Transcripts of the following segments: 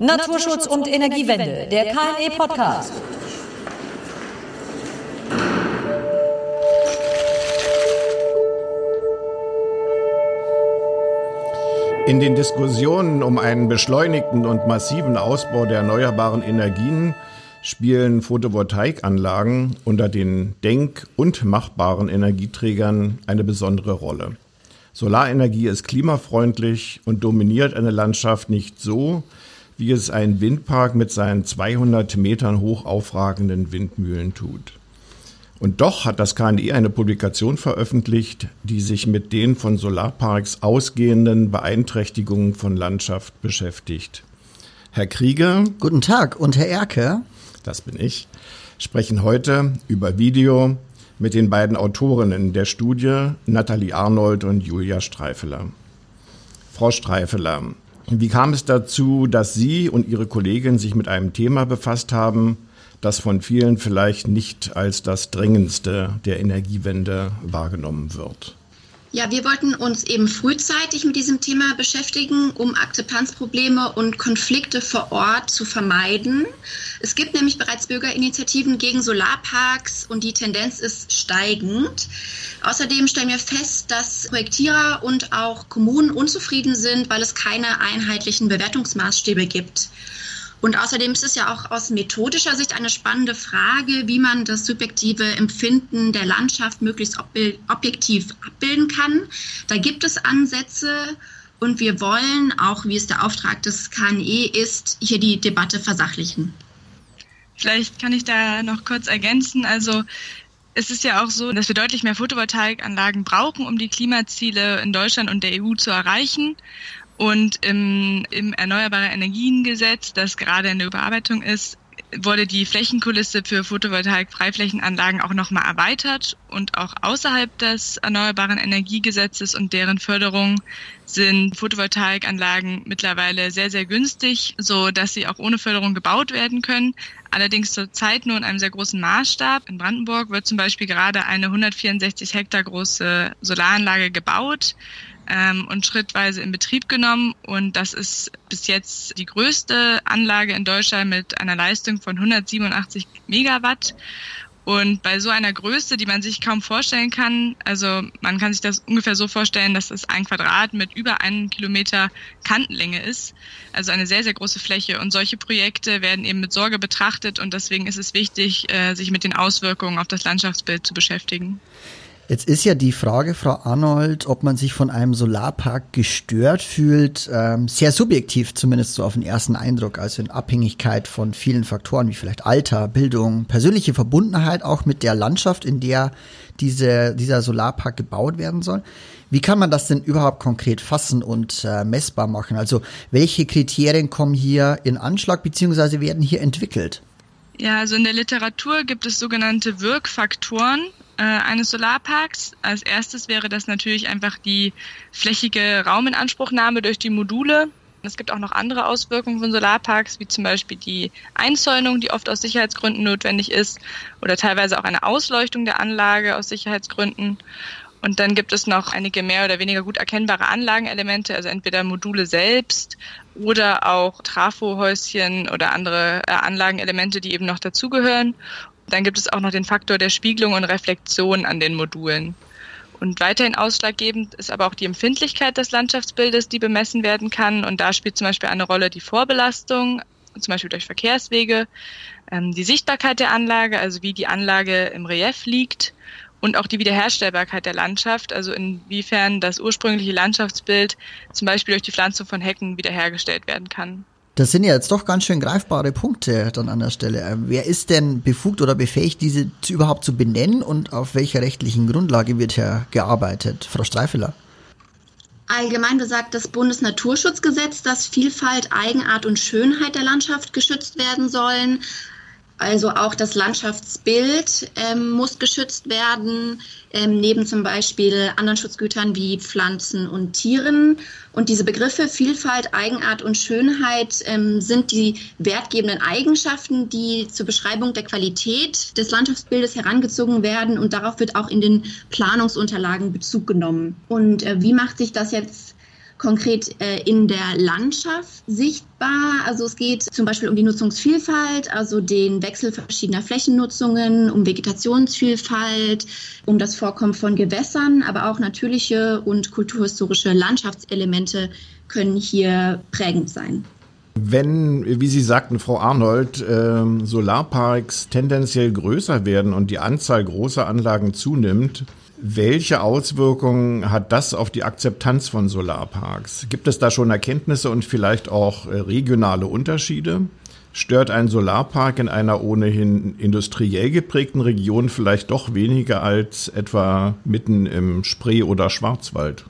Naturschutz und Energiewende, der KNE-Podcast. In den Diskussionen um einen beschleunigten und massiven Ausbau der erneuerbaren Energien spielen Photovoltaikanlagen unter den denk- und machbaren Energieträgern eine besondere Rolle. Solarenergie ist klimafreundlich und dominiert eine Landschaft nicht so, wie es ein Windpark mit seinen 200 Metern hoch aufragenden Windmühlen tut. Und doch hat das KNI eine Publikation veröffentlicht, die sich mit den von Solarparks ausgehenden Beeinträchtigungen von Landschaft beschäftigt. Herr Krieger. Guten Tag. Und Herr Erke. Das bin ich. Sprechen heute über Video mit den beiden Autorinnen der Studie, Nathalie Arnold und Julia Streifeler. Frau Streifeler, wie kam es dazu, dass Sie und Ihre Kollegin sich mit einem Thema befasst haben, das von vielen vielleicht nicht als das dringendste der Energiewende wahrgenommen wird? Ja, wir wollten uns eben frühzeitig mit diesem Thema beschäftigen, um Akzeptanzprobleme und Konflikte vor Ort zu vermeiden. Es gibt nämlich bereits Bürgerinitiativen gegen Solarparks und die Tendenz ist steigend. Außerdem stellen wir fest, dass Projektierer und auch Kommunen unzufrieden sind, weil es keine einheitlichen Bewertungsmaßstäbe gibt. Und außerdem ist es ja auch aus methodischer Sicht eine spannende Frage, wie man das subjektive Empfinden der Landschaft möglichst objektiv abbilden kann. Da gibt es Ansätze und wir wollen, auch wie es der Auftrag des KNE ist, hier die Debatte versachlichen. Vielleicht kann ich da noch kurz ergänzen. Also es ist ja auch so, dass wir deutlich mehr Photovoltaikanlagen brauchen, um die Klimaziele in Deutschland und der EU zu erreichen. Und im, im Erneuerbare Energiengesetz, das gerade in der Überarbeitung ist, wurde die Flächenkulisse für Photovoltaik-Freiflächenanlagen auch nochmal erweitert und auch außerhalb des Erneuerbaren Energiegesetzes und deren Förderung sind Photovoltaikanlagen mittlerweile sehr, sehr günstig, so dass sie auch ohne Förderung gebaut werden können. Allerdings zurzeit nur in einem sehr großen Maßstab. In Brandenburg wird zum Beispiel gerade eine 164 Hektar große Solaranlage gebaut ähm, und schrittweise in Betrieb genommen. Und das ist bis jetzt die größte Anlage in Deutschland mit einer Leistung von 187 Megawatt. Und bei so einer Größe, die man sich kaum vorstellen kann, also man kann sich das ungefähr so vorstellen, dass es ein Quadrat mit über einem Kilometer Kantenlänge ist, also eine sehr, sehr große Fläche. Und solche Projekte werden eben mit Sorge betrachtet und deswegen ist es wichtig, äh, sich mit den Auswirkungen auf das Landschaftsbild zu beschäftigen. Jetzt ist ja die Frage, Frau Arnold, ob man sich von einem Solarpark gestört fühlt, ähm, sehr subjektiv, zumindest so auf den ersten Eindruck, also in Abhängigkeit von vielen Faktoren wie vielleicht Alter, Bildung, persönliche Verbundenheit auch mit der Landschaft, in der diese, dieser Solarpark gebaut werden soll. Wie kann man das denn überhaupt konkret fassen und äh, messbar machen? Also welche Kriterien kommen hier in Anschlag beziehungsweise werden hier entwickelt? Ja, also in der Literatur gibt es sogenannte Wirkfaktoren äh, eines Solarparks. Als erstes wäre das natürlich einfach die flächige Rauminanspruchnahme durch die Module. Es gibt auch noch andere Auswirkungen von Solarparks, wie zum Beispiel die Einzäunung, die oft aus Sicherheitsgründen notwendig ist, oder teilweise auch eine Ausleuchtung der Anlage aus Sicherheitsgründen. Und dann gibt es noch einige mehr oder weniger gut erkennbare Anlagenelemente, also entweder Module selbst oder auch Trafohäuschen oder andere äh, Anlagenelemente, die eben noch dazugehören. Dann gibt es auch noch den Faktor der Spiegelung und Reflexion an den Modulen. Und weiterhin ausschlaggebend ist aber auch die Empfindlichkeit des Landschaftsbildes, die bemessen werden kann. Und da spielt zum Beispiel eine Rolle die Vorbelastung, zum Beispiel durch Verkehrswege, ähm, die Sichtbarkeit der Anlage, also wie die Anlage im Relief liegt und auch die Wiederherstellbarkeit der Landschaft, also inwiefern das ursprüngliche Landschaftsbild zum Beispiel durch die Pflanzung von Hecken wiederhergestellt werden kann. Das sind ja jetzt doch ganz schön greifbare Punkte dann an der Stelle. Ähm, wer ist denn befugt oder befähigt, diese zu, überhaupt zu benennen und auf welcher rechtlichen Grundlage wird hier gearbeitet? Frau Streifeler. Allgemein besagt das Bundesnaturschutzgesetz, dass Vielfalt, Eigenart und Schönheit der Landschaft geschützt werden sollen. Also auch das Landschaftsbild ähm, muss geschützt werden, ähm, neben zum Beispiel anderen Schutzgütern wie Pflanzen und Tieren. Und diese Begriffe Vielfalt, Eigenart und Schönheit ähm, sind die wertgebenden Eigenschaften, die zur Beschreibung der Qualität des Landschaftsbildes herangezogen werden. Und darauf wird auch in den Planungsunterlagen Bezug genommen. Und äh, wie macht sich das jetzt konkret äh, in der Landschaft sichtbar. Also es geht zum Beispiel um die Nutzungsvielfalt, also den Wechsel verschiedener Flächennutzungen, um Vegetationsvielfalt, um das Vorkommen von Gewässern, aber auch natürliche und kulturhistorische Landschaftselemente können hier prägend sein. Wenn, wie Sie sagten, Frau Arnold, äh, Solarparks tendenziell größer werden und die Anzahl großer Anlagen zunimmt, welche Auswirkungen hat das auf die Akzeptanz von Solarparks? Gibt es da schon Erkenntnisse und vielleicht auch äh, regionale Unterschiede? Stört ein Solarpark in einer ohnehin industriell geprägten Region vielleicht doch weniger als etwa mitten im Spree oder Schwarzwald?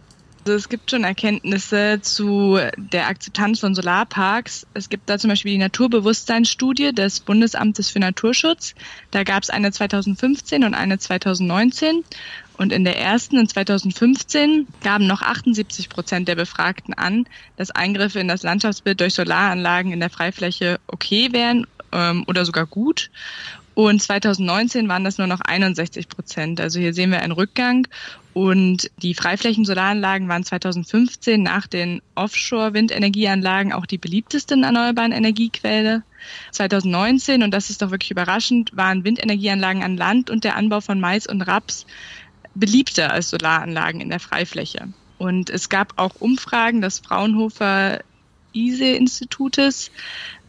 Also es gibt schon Erkenntnisse zu der Akzeptanz von Solarparks. Es gibt da zum Beispiel die Naturbewusstseinsstudie des Bundesamtes für Naturschutz. Da gab es eine 2015 und eine 2019. Und in der ersten, in 2015, gaben noch 78 Prozent der Befragten an, dass Eingriffe in das Landschaftsbild durch Solaranlagen in der Freifläche okay wären ähm, oder sogar gut. Und 2019 waren das nur noch 61 Prozent. Also hier sehen wir einen Rückgang. Und die Freiflächen-Solaranlagen waren 2015 nach den Offshore-Windenergieanlagen auch die beliebtesten erneuerbaren Energiequelle. 2019, und das ist doch wirklich überraschend, waren Windenergieanlagen an Land und der Anbau von Mais und Raps beliebter als Solaranlagen in der Freifläche. Und es gab auch Umfragen des Fraunhofer ISE-Institutes.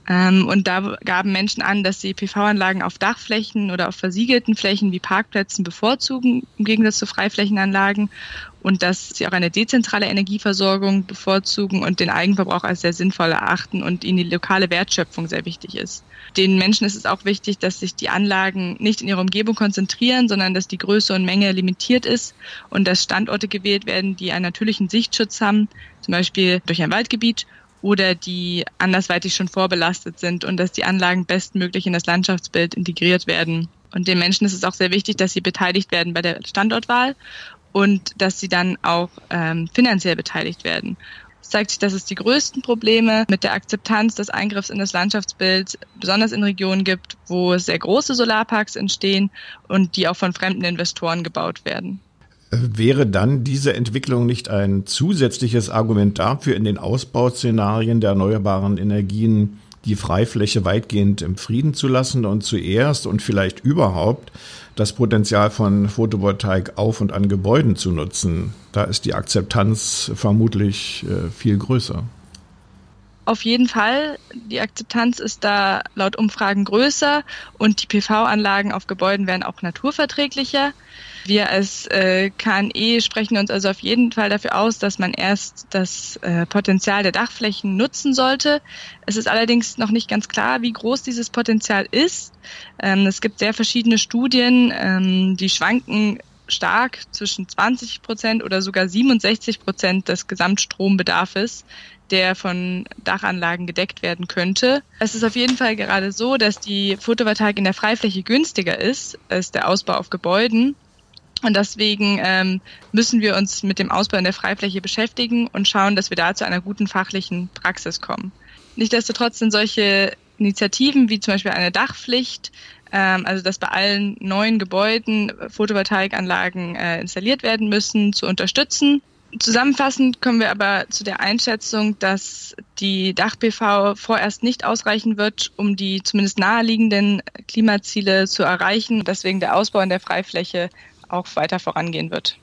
Ähm, und da gaben Menschen an, dass sie PV-Anlagen auf Dachflächen oder auf versiegelten Flächen wie Parkplätzen bevorzugen, im Gegensatz zu Freiflächenanlagen und dass sie auch eine dezentrale Energieversorgung bevorzugen und den Eigenverbrauch als sehr sinnvoll erachten und ihnen die lokale Wertschöpfung sehr wichtig ist. Den Menschen ist es auch wichtig, dass sich die Anlagen nicht in ihrer Umgebung konzentrieren, sondern dass die Größe und Menge limitiert ist und dass Standorte gewählt werden, die einen natürlichen Sichtschutz haben, zum Beispiel durch ein Waldgebiet oder die andersweitig schon vorbelastet sind und dass die Anlagen bestmöglich in das Landschaftsbild integriert werden. Und den Menschen ist es auch sehr wichtig, dass sie beteiligt werden bei der Standortwahl und dass sie dann auch ähm, finanziell beteiligt werden. Es zeigt sich, dass es die größten Probleme mit der Akzeptanz des Eingriffs in das Landschaftsbild besonders in Regionen gibt, wo sehr große Solarparks entstehen und die auch von fremden Investoren gebaut werden. Wäre dann diese Entwicklung nicht ein zusätzliches Argument dafür, in den Ausbauszenarien der erneuerbaren Energien die Freifläche weitgehend im Frieden zu lassen und zuerst und vielleicht überhaupt das Potenzial von Photovoltaik auf und an Gebäuden zu nutzen. Da ist die Akzeptanz vermutlich äh, viel größer. Auf jeden Fall, die Akzeptanz ist da laut Umfragen größer und die PV-Anlagen auf Gebäuden werden auch naturverträglicher. Wir als äh, KNE sprechen uns also auf jeden Fall dafür aus, dass man erst das äh, Potenzial der Dachflächen nutzen sollte. Es ist allerdings noch nicht ganz klar, wie groß dieses Potenzial ist. Ähm, es gibt sehr verschiedene Studien, ähm, die schwanken stark zwischen 20 Prozent oder sogar 67 Prozent des Gesamtstrombedarfs, der von Dachanlagen gedeckt werden könnte. Es ist auf jeden Fall gerade so, dass die Photovoltaik in der Freifläche günstiger ist als der Ausbau auf Gebäuden. Und deswegen ähm, müssen wir uns mit dem Ausbau in der Freifläche beschäftigen und schauen, dass wir da zu einer guten fachlichen Praxis kommen. Nichtsdestotrotz sind solche Initiativen wie zum Beispiel eine Dachpflicht, ähm, also dass bei allen neuen Gebäuden Photovoltaikanlagen äh, installiert werden müssen, zu unterstützen. Zusammenfassend kommen wir aber zu der Einschätzung, dass die Dach-PV vorerst nicht ausreichen wird, um die zumindest naheliegenden Klimaziele zu erreichen. Deswegen der Ausbau in der Freifläche auch weiter vorangehen wird.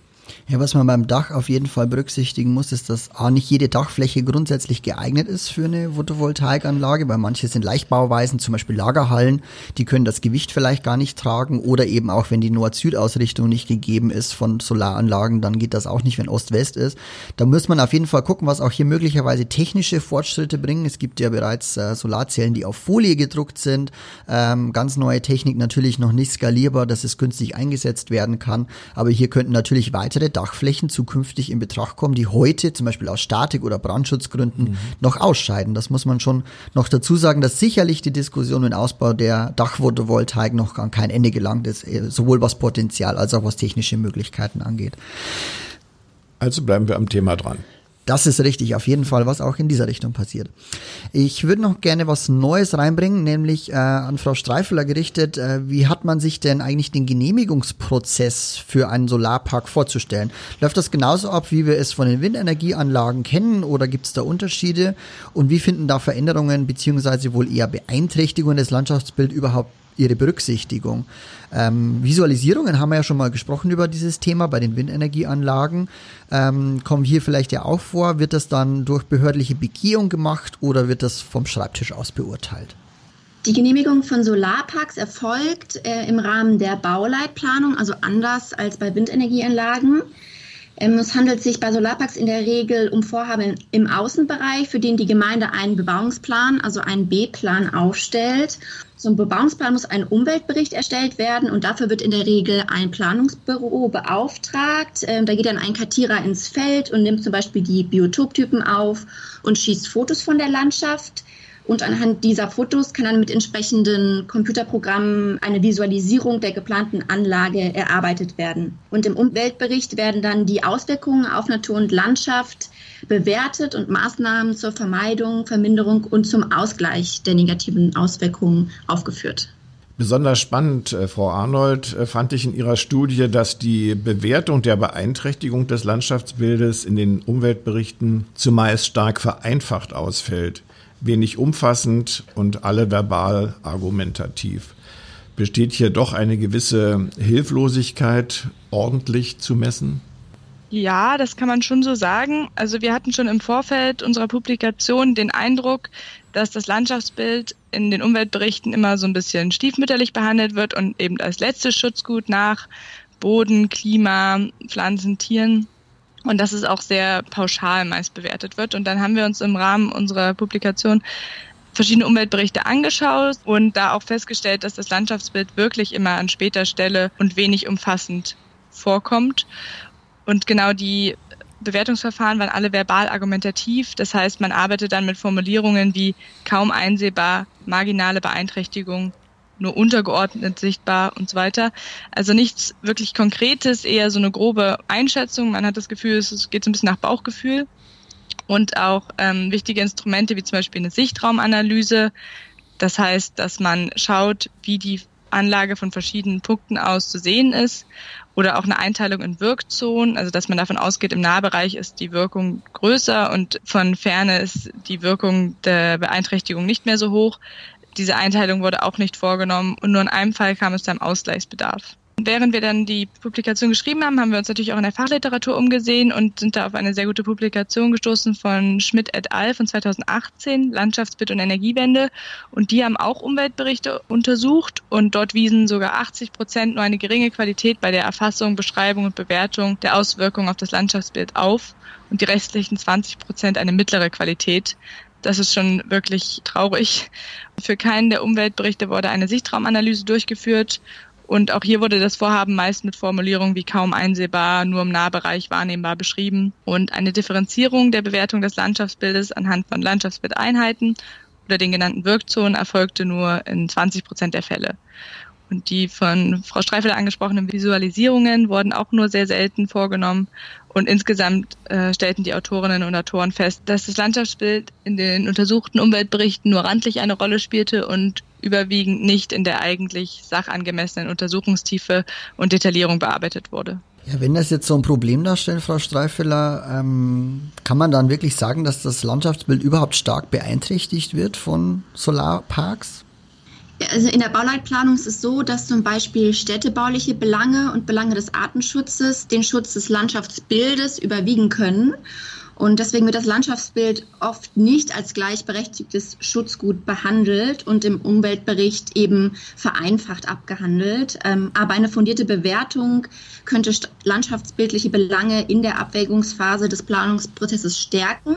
Ja, was man beim Dach auf jeden Fall berücksichtigen muss, ist, dass A, nicht jede Dachfläche grundsätzlich geeignet ist für eine Photovoltaikanlage, weil manche sind Leichtbauweisen, zum Beispiel Lagerhallen, die können das Gewicht vielleicht gar nicht tragen oder eben auch, wenn die Nord-Süd-Ausrichtung nicht gegeben ist von Solaranlagen, dann geht das auch nicht, wenn Ost-West ist. Da muss man auf jeden Fall gucken, was auch hier möglicherweise technische Fortschritte bringen. Es gibt ja bereits äh, Solarzellen, die auf Folie gedruckt sind, ähm, ganz neue Technik, natürlich noch nicht skalierbar, dass es günstig eingesetzt werden kann, aber hier könnten natürlich weitere Dachflächen zukünftig in Betracht kommen, die heute zum Beispiel aus Statik- oder Brandschutzgründen mhm. noch ausscheiden. Das muss man schon noch dazu sagen, dass sicherlich die Diskussion im Ausbau der Dachphotovoltaik noch an kein Ende gelangt ist, äh, sowohl was Potenzial als auch was technische Möglichkeiten angeht. Also bleiben wir am Thema dran. Das ist richtig, auf jeden Fall, was auch in dieser Richtung passiert. Ich würde noch gerne was Neues reinbringen, nämlich äh, an Frau Streifeler gerichtet. Äh, wie hat man sich denn eigentlich den Genehmigungsprozess für einen Solarpark vorzustellen? Läuft das genauso ab, wie wir es von den Windenergieanlagen kennen oder gibt es da Unterschiede? Und wie finden da Veränderungen beziehungsweise wohl eher Beeinträchtigungen des Landschaftsbilds überhaupt ihre Berücksichtigung. Ähm, Visualisierungen haben wir ja schon mal gesprochen über dieses Thema bei den Windenergieanlagen. Ähm, kommen hier vielleicht ja auch vor. Wird das dann durch behördliche Begehung gemacht oder wird das vom Schreibtisch aus beurteilt? Die Genehmigung von Solarparks erfolgt äh, im Rahmen der Bauleitplanung, also anders als bei Windenergieanlagen. Ähm, es handelt sich bei Solarparks in der Regel um Vorhaben im Außenbereich, für den die Gemeinde einen Bebauungsplan, also einen B-Plan aufstellt. Zum Bebauungsplan muss ein Umweltbericht erstellt werden und dafür wird in der Regel ein Planungsbüro beauftragt. Ähm, da geht dann ein Kartierer ins Feld und nimmt zum Beispiel die Biotoptypen auf und schießt Fotos von der Landschaft. Und anhand dieser Fotos kann dann mit entsprechenden Computerprogrammen eine Visualisierung der geplanten Anlage erarbeitet werden. Und im Umweltbericht werden dann die Auswirkungen auf Natur und Landschaft bewertet und Maßnahmen zur Vermeidung, Verminderung und zum Ausgleich der negativen Auswirkungen aufgeführt. Besonders spannend, äh, Frau Arnold, äh, fand ich in Ihrer Studie, dass die Bewertung der Beeinträchtigung des Landschaftsbildes in den Umweltberichten zumeist stark vereinfacht ausfällt wenig umfassend und alle verbal argumentativ. Besteht hier doch eine gewisse Hilflosigkeit, ordentlich zu messen? Ja, das kann man schon so sagen. Also wir hatten schon im Vorfeld unserer Publikation den Eindruck, dass das Landschaftsbild in den Umweltberichten immer so ein bisschen stiefmütterlich behandelt wird und eben als letztes Schutzgut nach Boden, Klima, Pflanzen, Tieren und dass es auch sehr pauschal meist bewertet wird. Und dann haben wir uns im Rahmen unserer Publikation verschiedene Umweltberichte angeschaut und da auch festgestellt, dass das Landschaftsbild wirklich immer an später Stelle und wenig umfassend vorkommt. Und genau die Bewertungsverfahren waren alle verbal argumentativ. Das heißt, man arbeitet dann mit Formulierungen wie kaum einsehbar, marginale Beeinträchtigung, nur untergeordnet sichtbar und so weiter. Also nichts wirklich Konkretes, eher so eine grobe Einschätzung. Man hat das Gefühl, es geht so ein bisschen nach Bauchgefühl. Und auch ähm, wichtige Instrumente wie zum Beispiel eine Sichtraumanalyse. Das heißt, dass man schaut, wie die Anlage von verschiedenen Punkten aus zu sehen ist oder auch eine Einteilung in Wirkzonen, also dass man davon ausgeht, im Nahbereich ist die Wirkung größer und von Ferne ist die Wirkung der Beeinträchtigung nicht mehr so hoch. Diese Einteilung wurde auch nicht vorgenommen und nur in einem Fall kam es zu einem Ausgleichsbedarf. Während wir dann die Publikation geschrieben haben, haben wir uns natürlich auch in der Fachliteratur umgesehen und sind da auf eine sehr gute Publikation gestoßen von Schmidt et al. von 2018, Landschaftsbild und Energiewende. Und die haben auch Umweltberichte untersucht und dort wiesen sogar 80 Prozent nur eine geringe Qualität bei der Erfassung, Beschreibung und Bewertung der Auswirkungen auf das Landschaftsbild auf und die restlichen 20 Prozent eine mittlere Qualität. Das ist schon wirklich traurig. Für keinen der Umweltberichte wurde eine Sichtraumanalyse durchgeführt. Und auch hier wurde das Vorhaben meist mit Formulierungen wie kaum einsehbar, nur im Nahbereich wahrnehmbar beschrieben. Und eine Differenzierung der Bewertung des Landschaftsbildes anhand von Landschaftsbildeinheiten oder den genannten Wirkzonen erfolgte nur in 20 Prozent der Fälle. Und die von Frau Streifel angesprochenen Visualisierungen wurden auch nur sehr selten vorgenommen. Und insgesamt äh, stellten die Autorinnen und Autoren fest, dass das Landschaftsbild in den untersuchten Umweltberichten nur randlich eine Rolle spielte und überwiegend nicht in der eigentlich sachangemessenen Untersuchungstiefe und Detaillierung bearbeitet wurde. Ja, wenn das jetzt so ein Problem darstellt, Frau Streifeler, ähm, kann man dann wirklich sagen, dass das Landschaftsbild überhaupt stark beeinträchtigt wird von Solarparks? Also in der Bauleitplanung ist es so, dass zum Beispiel städtebauliche Belange und Belange des Artenschutzes den Schutz des Landschaftsbildes überwiegen können. Und deswegen wird das Landschaftsbild oft nicht als gleichberechtigtes Schutzgut behandelt und im Umweltbericht eben vereinfacht abgehandelt. Ähm, aber eine fundierte Bewertung könnte landschaftsbildliche Belange in der Abwägungsphase des Planungsprozesses stärken.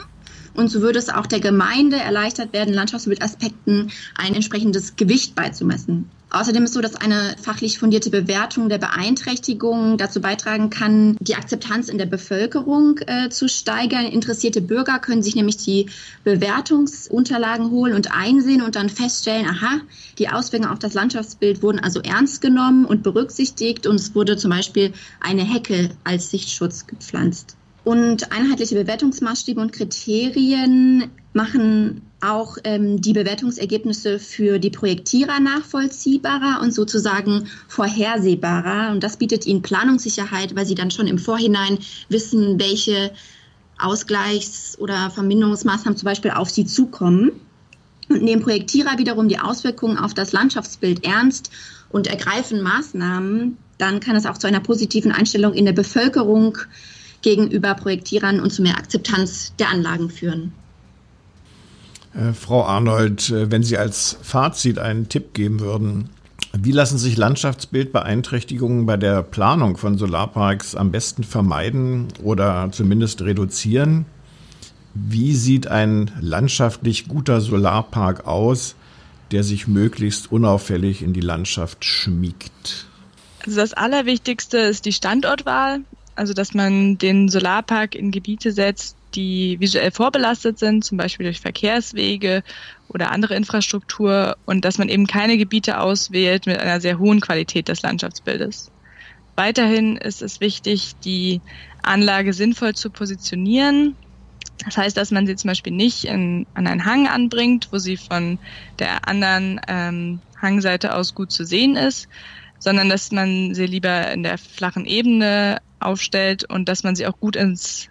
Und so würde es auch der Gemeinde erleichtert werden, Landschaftsbildaspekten ein entsprechendes Gewicht beizumessen. Außerdem ist so, dass eine fachlich fundierte Bewertung der Beeinträchtigung dazu beitragen kann, die Akzeptanz in der Bevölkerung äh, zu steigern. Interessierte Bürger können sich nämlich die Bewertungsunterlagen holen und einsehen und dann feststellen, aha, die Auswirkungen auf das Landschaftsbild wurden also ernst genommen und berücksichtigt und es wurde zum Beispiel eine Hecke als Sichtschutz gepflanzt. Und einheitliche Bewertungsmaßstäbe und Kriterien machen auch ähm, die Bewertungsergebnisse für die Projektierer nachvollziehbarer und sozusagen vorhersehbarer. Und das bietet ihnen Planungssicherheit, weil sie dann schon im Vorhinein wissen, welche Ausgleichs- oder Verminderungsmaßnahmen zum Beispiel auf sie zukommen. Und nehmen Projektierer wiederum die Auswirkungen auf das Landschaftsbild ernst und ergreifen Maßnahmen, dann kann es auch zu einer positiven Einstellung in der Bevölkerung gegenüber Projektierern und zu mehr Akzeptanz der Anlagen führen. Äh, Frau Arnold, äh, wenn Sie als Fazit einen Tipp geben würden, wie lassen sich Landschaftsbildbeeinträchtigungen bei der Planung von Solarparks am besten vermeiden oder zumindest reduzieren? Wie sieht ein landschaftlich guter Solarpark aus, der sich möglichst unauffällig in die Landschaft schmiegt? Also das Allerwichtigste ist die Standortwahl, also dass man den Solarpark in Gebiete setzt, die visuell vorbelastet sind, zum Beispiel durch Verkehrswege oder andere Infrastruktur und dass man eben keine Gebiete auswählt mit einer sehr hohen Qualität des Landschaftsbildes. Weiterhin ist es wichtig, die Anlage sinnvoll zu positionieren. Das heißt, dass man sie zum Beispiel nicht in, an einen Hang anbringt, wo sie von der anderen ähm, Hangseite aus gut zu sehen ist, sondern dass man sie lieber in der flachen Ebene aufstellt und dass man sie auch gut ins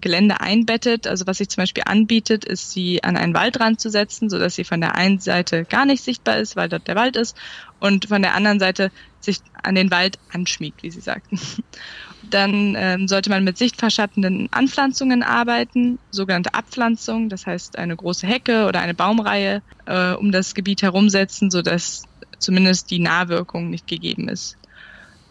Gelände einbettet. Also was sich zum Beispiel anbietet, ist sie an einen Waldrand zu setzen, so dass sie von der einen Seite gar nicht sichtbar ist, weil dort der Wald ist, und von der anderen Seite sich an den Wald anschmiegt, wie Sie sagten. Dann ähm, sollte man mit sichtverschattenden Anpflanzungen arbeiten, sogenannte Abpflanzung, das heißt eine große Hecke oder eine Baumreihe äh, um das Gebiet herumsetzen, so dass zumindest die Nahwirkung nicht gegeben ist.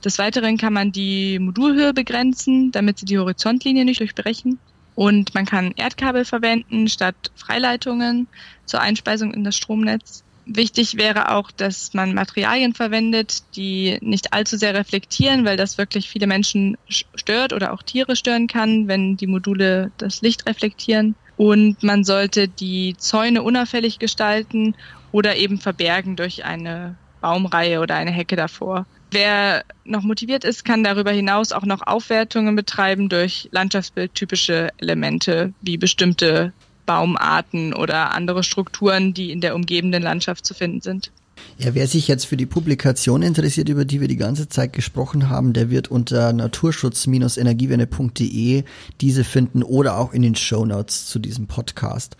Des Weiteren kann man die Modulhöhe begrenzen, damit sie die Horizontlinie nicht durchbrechen. Und man kann Erdkabel verwenden statt Freileitungen zur Einspeisung in das Stromnetz. Wichtig wäre auch, dass man Materialien verwendet, die nicht allzu sehr reflektieren, weil das wirklich viele Menschen stört oder auch Tiere stören kann, wenn die Module das Licht reflektieren. Und man sollte die Zäune unauffällig gestalten oder eben verbergen durch eine Baumreihe oder eine Hecke davor. Wer noch motiviert ist, kann darüber hinaus auch noch Aufwertungen betreiben durch landschaftsbildtypische Elemente wie bestimmte Baumarten oder andere Strukturen, die in der umgebenden Landschaft zu finden sind. Ja, wer sich jetzt für die Publikation interessiert, über die wir die ganze Zeit gesprochen haben, der wird unter naturschutz-energiewende.de diese finden oder auch in den Show Notes zu diesem Podcast.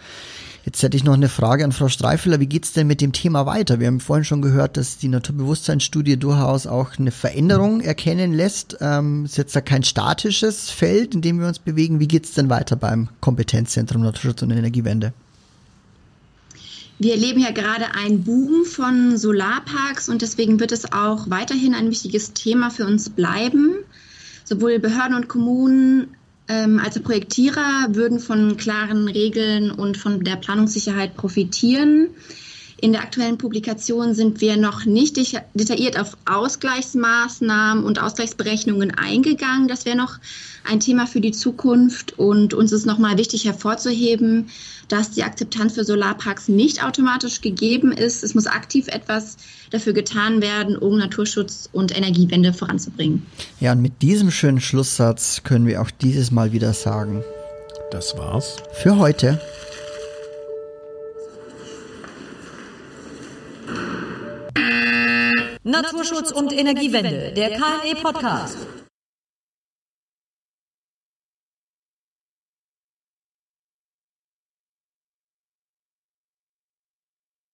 Jetzt hätte ich noch eine Frage an Frau Streifeler. Wie geht's denn mit dem Thema weiter? Wir haben vorhin schon gehört, dass die Naturbewusstseinsstudie durchaus auch eine Veränderung erkennen lässt. Ähm, ist jetzt da kein statisches Feld, in dem wir uns bewegen. Wie geht's denn weiter beim Kompetenzzentrum Naturschutz und Energiewende? Wir erleben ja gerade einen Boom von Solarparks und deswegen wird es auch weiterhin ein wichtiges Thema für uns bleiben. Sowohl Behörden und Kommunen also Projektierer würden von klaren Regeln und von der Planungssicherheit profitieren. In der aktuellen Publikation sind wir noch nicht detailliert auf Ausgleichsmaßnahmen und Ausgleichsberechnungen eingegangen. Das wäre noch ein Thema für die Zukunft. Und uns ist nochmal wichtig hervorzuheben, dass die Akzeptanz für Solarparks nicht automatisch gegeben ist. Es muss aktiv etwas dafür getan werden, um Naturschutz und Energiewende voranzubringen. Ja, und mit diesem schönen Schlusssatz können wir auch dieses Mal wieder sagen. Das war's. Für heute. Naturschutz und Energiewende, der KNE Podcast.